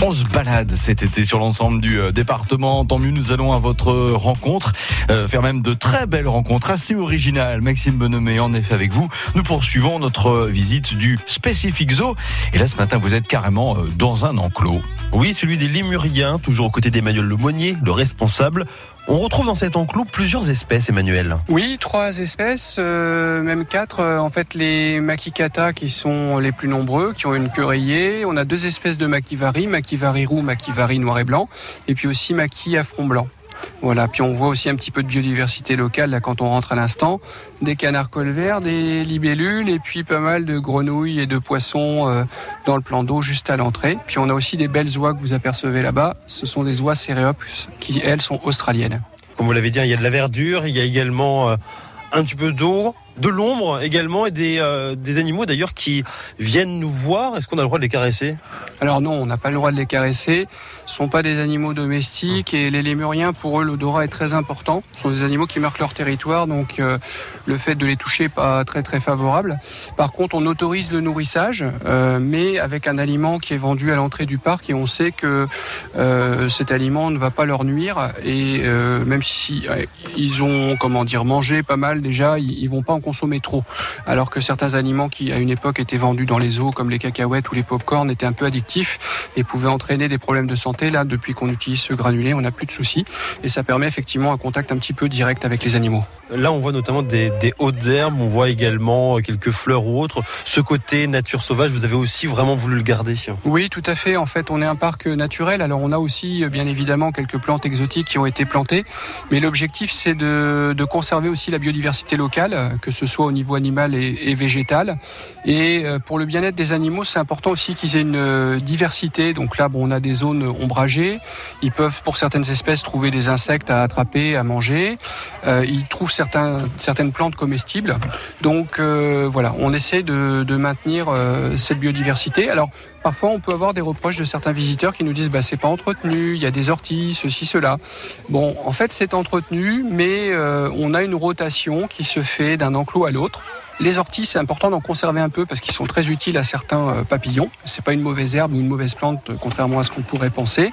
On se balade cet été sur l'ensemble du euh, département. Tant mieux, nous allons à votre rencontre, euh, faire même de très belles rencontres assez originales. Maxime Bonhomé, en effet, avec vous, nous poursuivons notre visite du Specific Zoo. Et là, ce matin, vous êtes carrément euh, dans un enclos. Oui, celui des Lémuriens, toujours aux côtés d'Emmanuel Lemonnier, le responsable. On retrouve dans cet enclos plusieurs espèces, Emmanuel. Oui, trois espèces, euh, même quatre. Euh, en fait, les makikata qui sont les plus nombreux, qui ont une queue rayée. On a deux espèces de makivari, makivari roux, makivari noir et blanc, et puis aussi maki à front blanc. Voilà, puis on voit aussi un petit peu de biodiversité locale là quand on rentre à l'instant, des canards colverts, des libellules et puis pas mal de grenouilles et de poissons euh, dans le plan d'eau juste à l'entrée. Puis on a aussi des belles oies que vous apercevez là-bas, ce sont des oies céréopus qui elles sont australiennes. Comme vous l'avez dit, il y a de la verdure, il y a également euh, un petit peu d'eau, de l'ombre également et des, euh, des animaux d'ailleurs qui viennent nous voir. Est-ce qu'on a le droit de les caresser? Alors non, on n'a pas le droit de les caresser. Ce sont pas des animaux domestiques et les lémuriens, pour eux, l'odorat est très important. Ce sont des animaux qui marquent leur territoire, donc euh, le fait de les toucher n'est pas très très favorable. Par contre, on autorise le nourrissage, euh, mais avec un aliment qui est vendu à l'entrée du parc et on sait que cet aliment ne va pas leur nuire et même si, si, ils ont comment dire mangé pas mal déjà, ils, ils vont pas en consommer trop. Alors que certains aliments qui à une époque étaient vendus dans les eaux comme les cacahuètes ou les pop-corn étaient un peu addictifs et pouvaient entraîner des problèmes de santé. Là, depuis qu'on utilise ce granulé, on n'a plus de soucis et ça permet effectivement un contact un petit peu direct avec les animaux. Là, on voit notamment des, des hautes herbes, on voit également quelques fleurs ou autres. Ce côté nature sauvage, vous avez aussi vraiment voulu le garder Oui, tout à fait. En fait, on est un parc naturel. Alors, on a aussi, bien évidemment, quelques plantes exotiques qui ont été plantées. Mais l'objectif, c'est de, de, conserver aussi la biodiversité locale, que ce soit au niveau animal et, végétal. Et euh, pour le bien-être des animaux, c'est important aussi qu'ils aient une diversité. Donc là, bon, on a des zones ombragées. Ils peuvent, pour certaines espèces, trouver des insectes à attraper, à manger. Euh, ils trouvent certaines plantes comestibles. Donc euh, voilà, on essaie de, maintenir euh, cette biodiversité. Alors parfois on peut avoir des reproches de certains visiteurs qui nous disent bah c'est pas entretenu, il y a des orties, ceci, cela. Bon, en fait c'est entretenu, mais euh, on a une rotation qui se fait d'un enclos à l'autre. Les orties, c'est important d'en conserver un peu parce qu'ils sont très utiles à certains euh, papillons. C'est pas une mauvaise herbe ou une mauvaise plante, contrairement à ce qu'on pourrait penser.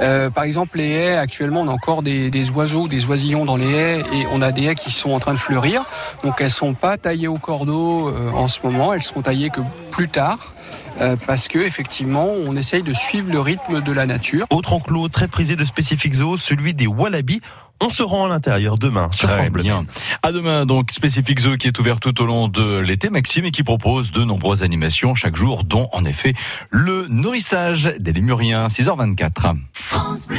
Euh, par exemple, les haies, actuellement, on a encore des, oiseaux, des oisillons dans les haies et on a des haies qui sont en train de fleurir. Donc elles sont pas taillées au cordeau euh, en ce moment, elles seront taillées que plus tard euh, parce que effectivement, on essaye de suivre le rythme de la nature. Autre enclos très prisé de Specific Zoo, celui des wallabies. On se rend à l'intérieur demain sur Très France Bleu. bien. À demain, donc, Specific Zoo qui est ouvert tout au long de l'été, Maxime, et qui propose de nombreuses animations chaque jour, dont, en effet, le nourrissage des lémuriens, 6h24. France Bleu.